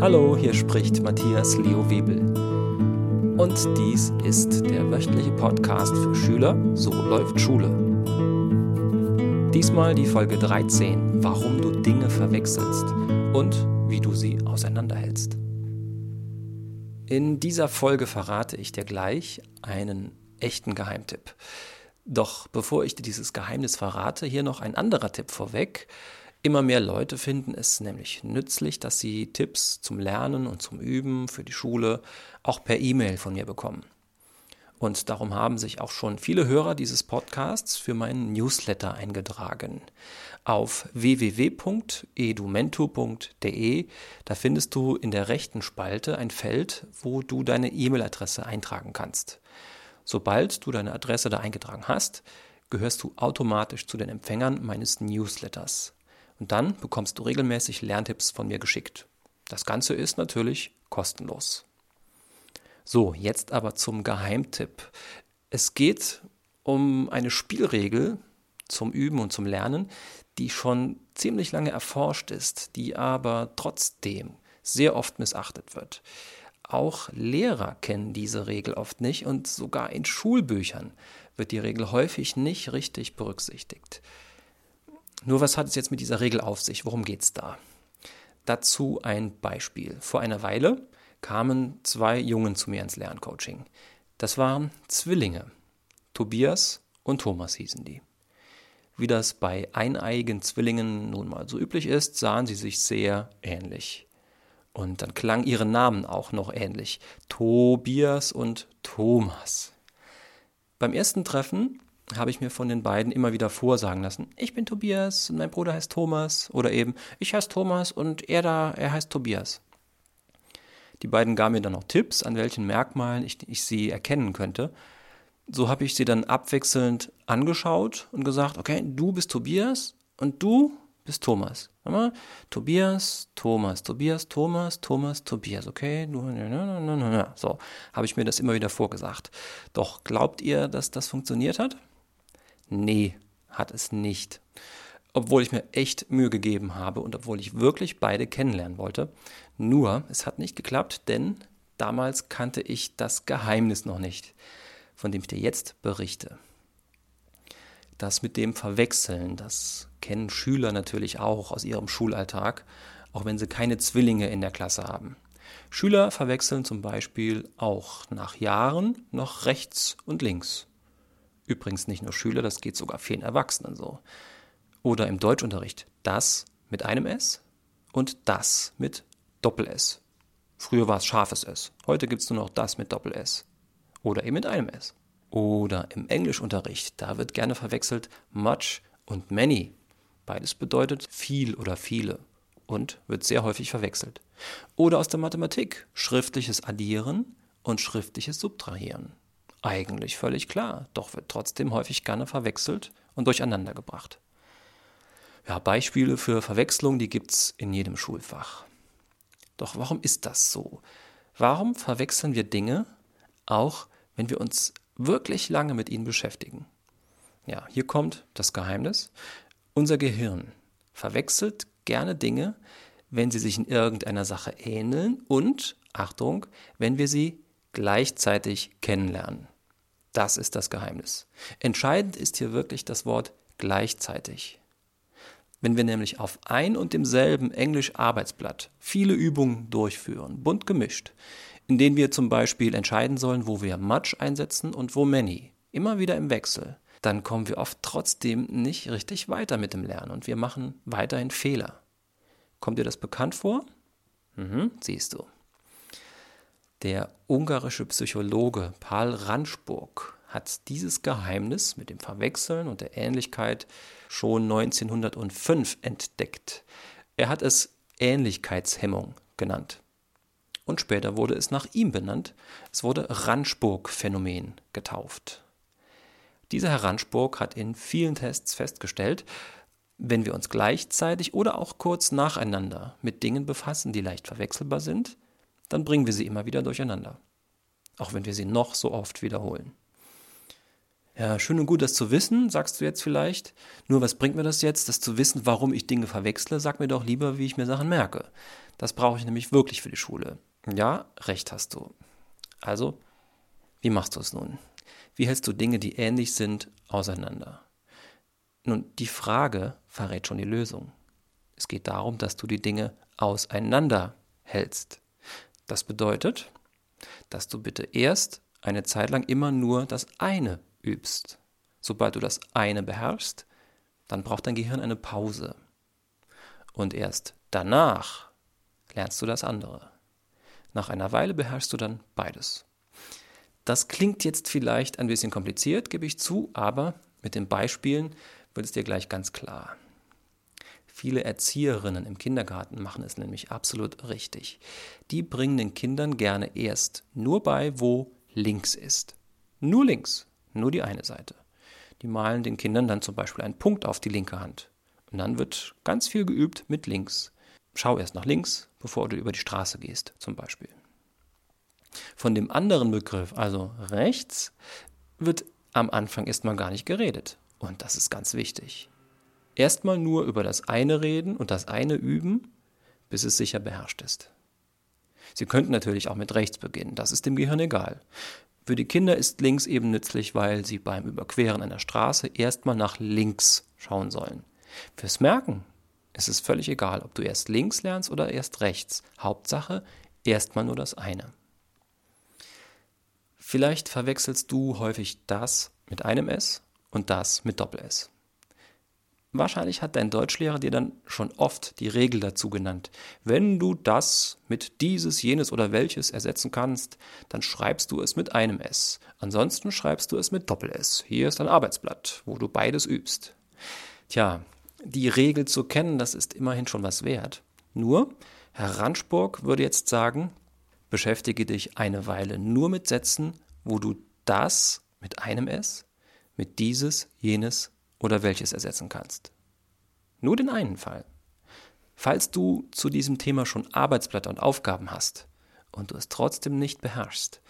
Hallo, hier spricht Matthias Leo Webel. Und dies ist der wöchentliche Podcast für Schüler So läuft Schule. Diesmal die Folge 13, warum du Dinge verwechselst und wie du sie auseinanderhältst. In dieser Folge verrate ich dir gleich einen echten Geheimtipp. Doch bevor ich dir dieses Geheimnis verrate, hier noch ein anderer Tipp vorweg. Immer mehr Leute finden es nämlich nützlich, dass sie Tipps zum Lernen und zum Üben für die Schule auch per E-Mail von mir bekommen. Und darum haben sich auch schon viele Hörer dieses Podcasts für meinen Newsletter eingetragen. Auf www.edumento.de, da findest du in der rechten Spalte ein Feld, wo du deine E-Mail-Adresse eintragen kannst. Sobald du deine Adresse da eingetragen hast, gehörst du automatisch zu den Empfängern meines Newsletters. Und dann bekommst du regelmäßig Lerntipps von mir geschickt. Das Ganze ist natürlich kostenlos. So, jetzt aber zum Geheimtipp. Es geht um eine Spielregel zum Üben und zum Lernen, die schon ziemlich lange erforscht ist, die aber trotzdem sehr oft missachtet wird. Auch Lehrer kennen diese Regel oft nicht und sogar in Schulbüchern wird die Regel häufig nicht richtig berücksichtigt. Nur was hat es jetzt mit dieser Regel auf sich? Worum geht es da? Dazu ein Beispiel. Vor einer Weile kamen zwei Jungen zu mir ins Lerncoaching. Das waren Zwillinge. Tobias und Thomas hießen die. Wie das bei eineigen Zwillingen nun mal so üblich ist, sahen sie sich sehr ähnlich. Und dann klangen ihre Namen auch noch ähnlich. Tobias und Thomas. Beim ersten Treffen habe ich mir von den beiden immer wieder vorsagen lassen, ich bin Tobias und mein Bruder heißt Thomas oder eben ich heiße Thomas und er da, er heißt Tobias. Die beiden gaben mir dann noch Tipps, an welchen Merkmalen ich, ich sie erkennen könnte. So habe ich sie dann abwechselnd angeschaut und gesagt, okay, du bist Tobias und du bist Thomas. Mal, Tobias, Thomas, Tobias, Thomas, Thomas, Tobias, okay? So habe ich mir das immer wieder vorgesagt. Doch glaubt ihr, dass das funktioniert hat? Nee, hat es nicht. Obwohl ich mir echt Mühe gegeben habe und obwohl ich wirklich beide kennenlernen wollte. Nur, es hat nicht geklappt, denn damals kannte ich das Geheimnis noch nicht, von dem ich dir jetzt berichte. Das mit dem Verwechseln, das kennen Schüler natürlich auch aus ihrem Schulalltag, auch wenn sie keine Zwillinge in der Klasse haben. Schüler verwechseln zum Beispiel auch nach Jahren noch rechts und links. Übrigens nicht nur Schüler, das geht sogar vielen Erwachsenen so. Oder im Deutschunterricht das mit einem S und das mit Doppel-S. Früher war es scharfes S. Heute gibt es nur noch das mit Doppel-S. Oder eben mit einem S. Oder im Englischunterricht, da wird gerne verwechselt much und many. Beides bedeutet viel oder viele und wird sehr häufig verwechselt. Oder aus der Mathematik, schriftliches Addieren und schriftliches Subtrahieren. Eigentlich völlig klar, doch wird trotzdem häufig gerne verwechselt und durcheinander gebracht. Ja, Beispiele für Verwechslung, die gibt es in jedem Schulfach. Doch warum ist das so? Warum verwechseln wir Dinge, auch wenn wir uns wirklich lange mit ihnen beschäftigen? Ja, hier kommt das Geheimnis. Unser Gehirn verwechselt gerne Dinge, wenn sie sich in irgendeiner Sache ähneln und, Achtung, wenn wir sie gleichzeitig kennenlernen. Das ist das Geheimnis. Entscheidend ist hier wirklich das Wort gleichzeitig. Wenn wir nämlich auf ein und demselben Englisch-Arbeitsblatt viele Übungen durchführen, bunt gemischt, in denen wir zum Beispiel entscheiden sollen, wo wir much einsetzen und wo many, immer wieder im Wechsel, dann kommen wir oft trotzdem nicht richtig weiter mit dem Lernen und wir machen weiterhin Fehler. Kommt dir das bekannt vor? Mhm, siehst du. Der ungarische Psychologe Paul Ranschburg hat dieses Geheimnis mit dem Verwechseln und der Ähnlichkeit schon 1905 entdeckt. Er hat es Ähnlichkeitshemmung genannt. Und später wurde es nach ihm benannt. Es wurde Ranschburg-Phänomen getauft. Dieser Herr Ranschburg hat in vielen Tests festgestellt, wenn wir uns gleichzeitig oder auch kurz nacheinander mit Dingen befassen, die leicht verwechselbar sind, dann bringen wir sie immer wieder durcheinander. Auch wenn wir sie noch so oft wiederholen. Ja, schön und gut, das zu wissen, sagst du jetzt vielleicht. Nur was bringt mir das jetzt, das zu wissen, warum ich Dinge verwechsle? Sag mir doch lieber, wie ich mir Sachen merke. Das brauche ich nämlich wirklich für die Schule. Ja, recht hast du. Also, wie machst du es nun? Wie hältst du Dinge, die ähnlich sind, auseinander? Nun, die Frage verrät schon die Lösung. Es geht darum, dass du die Dinge auseinander hältst. Das bedeutet, dass du bitte erst eine Zeit lang immer nur das eine übst. Sobald du das eine beherrschst, dann braucht dein Gehirn eine Pause. Und erst danach lernst du das andere. Nach einer Weile beherrschst du dann beides. Das klingt jetzt vielleicht ein bisschen kompliziert, gebe ich zu, aber mit den Beispielen wird es dir gleich ganz klar. Viele Erzieherinnen im Kindergarten machen es nämlich absolut richtig. Die bringen den Kindern gerne erst nur bei, wo links ist. Nur links nur die eine Seite. Die malen den Kindern dann zum Beispiel einen Punkt auf die linke Hand. Und dann wird ganz viel geübt mit links. Schau erst nach links, bevor du über die Straße gehst, zum Beispiel. Von dem anderen Begriff, also rechts, wird am Anfang erstmal gar nicht geredet. Und das ist ganz wichtig. Erstmal nur über das eine reden und das eine üben, bis es sicher beherrscht ist. Sie könnten natürlich auch mit rechts beginnen, das ist dem Gehirn egal. Für die Kinder ist links eben nützlich, weil sie beim Überqueren einer Straße erstmal nach links schauen sollen. Fürs Merken ist es völlig egal, ob du erst links lernst oder erst rechts. Hauptsache, erstmal nur das eine. Vielleicht verwechselst du häufig das mit einem S und das mit Doppel-S. Wahrscheinlich hat dein Deutschlehrer dir dann schon oft die Regel dazu genannt. Wenn du das mit dieses, jenes oder welches ersetzen kannst, dann schreibst du es mit einem S. Ansonsten schreibst du es mit Doppel-S. Hier ist ein Arbeitsblatt, wo du beides übst. Tja, die Regel zu kennen, das ist immerhin schon was wert. Nur, Herr Ranschburg würde jetzt sagen, beschäftige dich eine Weile nur mit Sätzen, wo du das mit einem S, mit dieses, jenes oder welches ersetzen kannst. Nur den einen Fall. Falls du zu diesem Thema schon Arbeitsblätter und Aufgaben hast und du es trotzdem nicht beherrschst,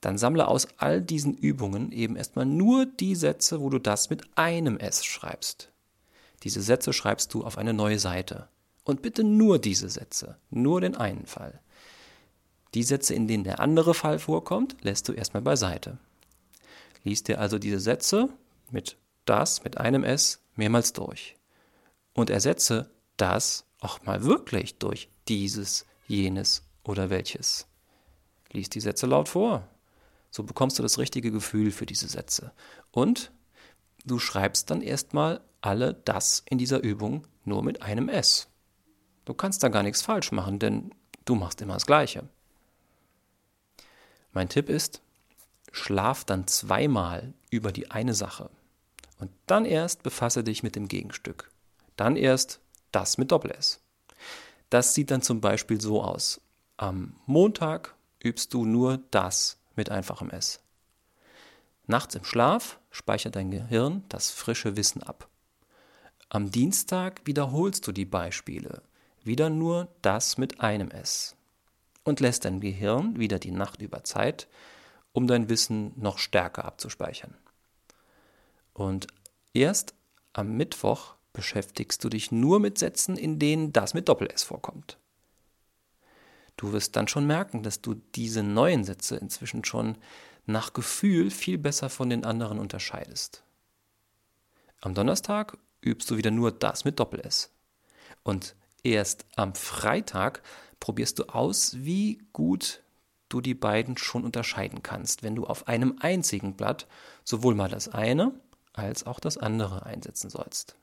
dann sammle aus all diesen Übungen eben erstmal nur die Sätze, wo du das mit einem S schreibst. Diese Sätze schreibst du auf eine neue Seite. Und bitte nur diese Sätze, nur den einen Fall. Die Sätze, in denen der andere Fall vorkommt, lässt du erstmal beiseite. Lies dir also diese Sätze mit das mit einem S mehrmals durch und ersetze das auch mal wirklich durch dieses, jenes oder welches. Lies die Sätze laut vor. So bekommst du das richtige Gefühl für diese Sätze. Und du schreibst dann erstmal alle das in dieser Übung nur mit einem S. Du kannst da gar nichts falsch machen, denn du machst immer das Gleiche. Mein Tipp ist, schlaf dann zweimal über die eine Sache. Und dann erst befasse dich mit dem Gegenstück. Dann erst das mit Doppel-S. Das sieht dann zum Beispiel so aus. Am Montag übst du nur das mit einfachem S. Nachts im Schlaf speichert dein Gehirn das frische Wissen ab. Am Dienstag wiederholst du die Beispiele, wieder nur das mit einem S. Und lässt dein Gehirn wieder die Nacht über Zeit, um dein Wissen noch stärker abzuspeichern. Und erst am Mittwoch beschäftigst du dich nur mit Sätzen, in denen das mit Doppel-S vorkommt. Du wirst dann schon merken, dass du diese neuen Sätze inzwischen schon nach Gefühl viel besser von den anderen unterscheidest. Am Donnerstag übst du wieder nur das mit Doppel-S. Und erst am Freitag probierst du aus, wie gut du die beiden schon unterscheiden kannst, wenn du auf einem einzigen Blatt sowohl mal das eine als auch das andere einsetzen sollst.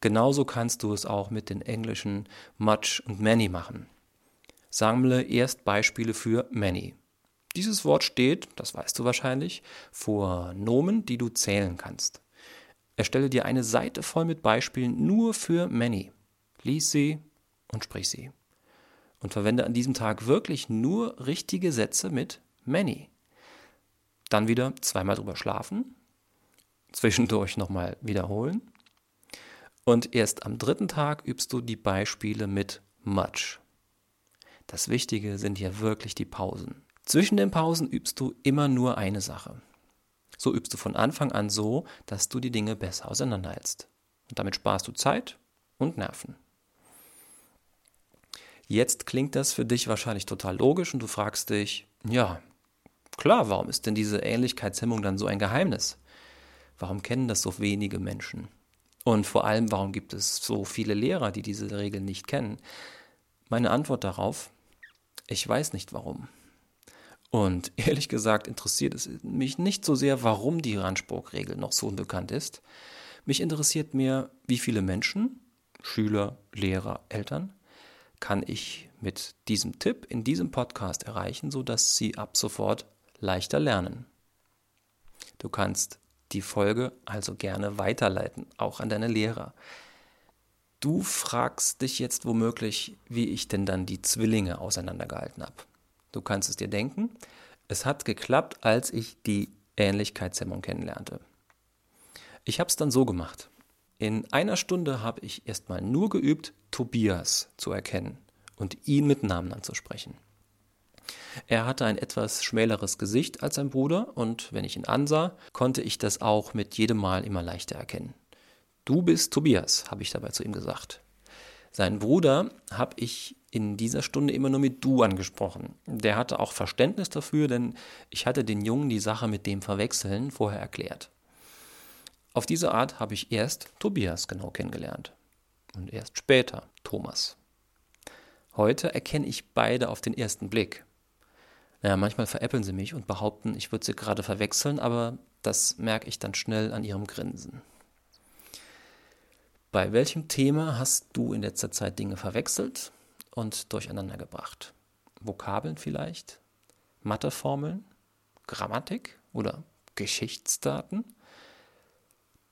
Genauso kannst du es auch mit den englischen much und many machen. Sammle erst Beispiele für many. Dieses Wort steht, das weißt du wahrscheinlich, vor Nomen, die du zählen kannst. Erstelle dir eine Seite voll mit Beispielen nur für many. Lies sie und sprich sie. Und verwende an diesem Tag wirklich nur richtige Sätze mit many. Dann wieder zweimal drüber schlafen, zwischendurch nochmal wiederholen. Und erst am dritten Tag übst du die Beispiele mit much. Das Wichtige sind hier wirklich die Pausen. Zwischen den Pausen übst du immer nur eine Sache. So übst du von Anfang an so, dass du die Dinge besser auseinanderhältst. Und damit sparst du Zeit und Nerven. Jetzt klingt das für dich wahrscheinlich total logisch und du fragst dich, ja, klar, warum ist denn diese Ähnlichkeitshemmung dann so ein Geheimnis? Warum kennen das so wenige Menschen? Und vor allem, warum gibt es so viele Lehrer, die diese Regel nicht kennen? Meine Antwort darauf, ich weiß nicht warum. Und ehrlich gesagt interessiert es mich nicht so sehr, warum die Randspruchregel noch so unbekannt ist. Mich interessiert mehr, wie viele Menschen, Schüler, Lehrer, Eltern, kann ich mit diesem Tipp in diesem Podcast erreichen, sodass sie ab sofort leichter lernen. Du kannst die Folge also gerne weiterleiten, auch an deine Lehrer. Du fragst dich jetzt womöglich, wie ich denn dann die Zwillinge auseinandergehalten habe. Du kannst es dir denken, es hat geklappt, als ich die Ähnlichkeitshemmung kennenlernte. Ich habe es dann so gemacht. In einer Stunde habe ich erstmal nur geübt, Tobias zu erkennen und ihn mit Namen anzusprechen. Er hatte ein etwas schmäleres Gesicht als sein Bruder und wenn ich ihn ansah, konnte ich das auch mit jedem Mal immer leichter erkennen. Du bist Tobias, habe ich dabei zu ihm gesagt. Seinen Bruder habe ich in dieser Stunde immer nur mit du angesprochen. Der hatte auch Verständnis dafür, denn ich hatte den Jungen die Sache mit dem Verwechseln vorher erklärt. Auf diese Art habe ich erst Tobias genau kennengelernt und erst später Thomas. Heute erkenne ich beide auf den ersten Blick. Naja, manchmal veräppeln sie mich und behaupten, ich würde sie gerade verwechseln, aber das merke ich dann schnell an ihrem Grinsen. Bei welchem Thema hast du in letzter Zeit Dinge verwechselt und durcheinander gebracht? Vokabeln vielleicht? Matheformeln? Grammatik oder Geschichtsdaten?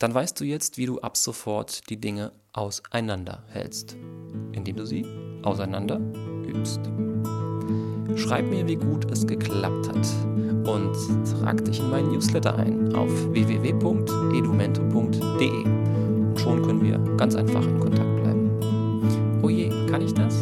dann weißt du jetzt, wie du ab sofort die Dinge auseinanderhältst, indem du sie auseinander übst. Schreib mir, wie gut es geklappt hat und trag dich in meinen Newsletter ein auf www.edumento.de. Und schon können wir ganz einfach in Kontakt bleiben. Oh je, kann ich das?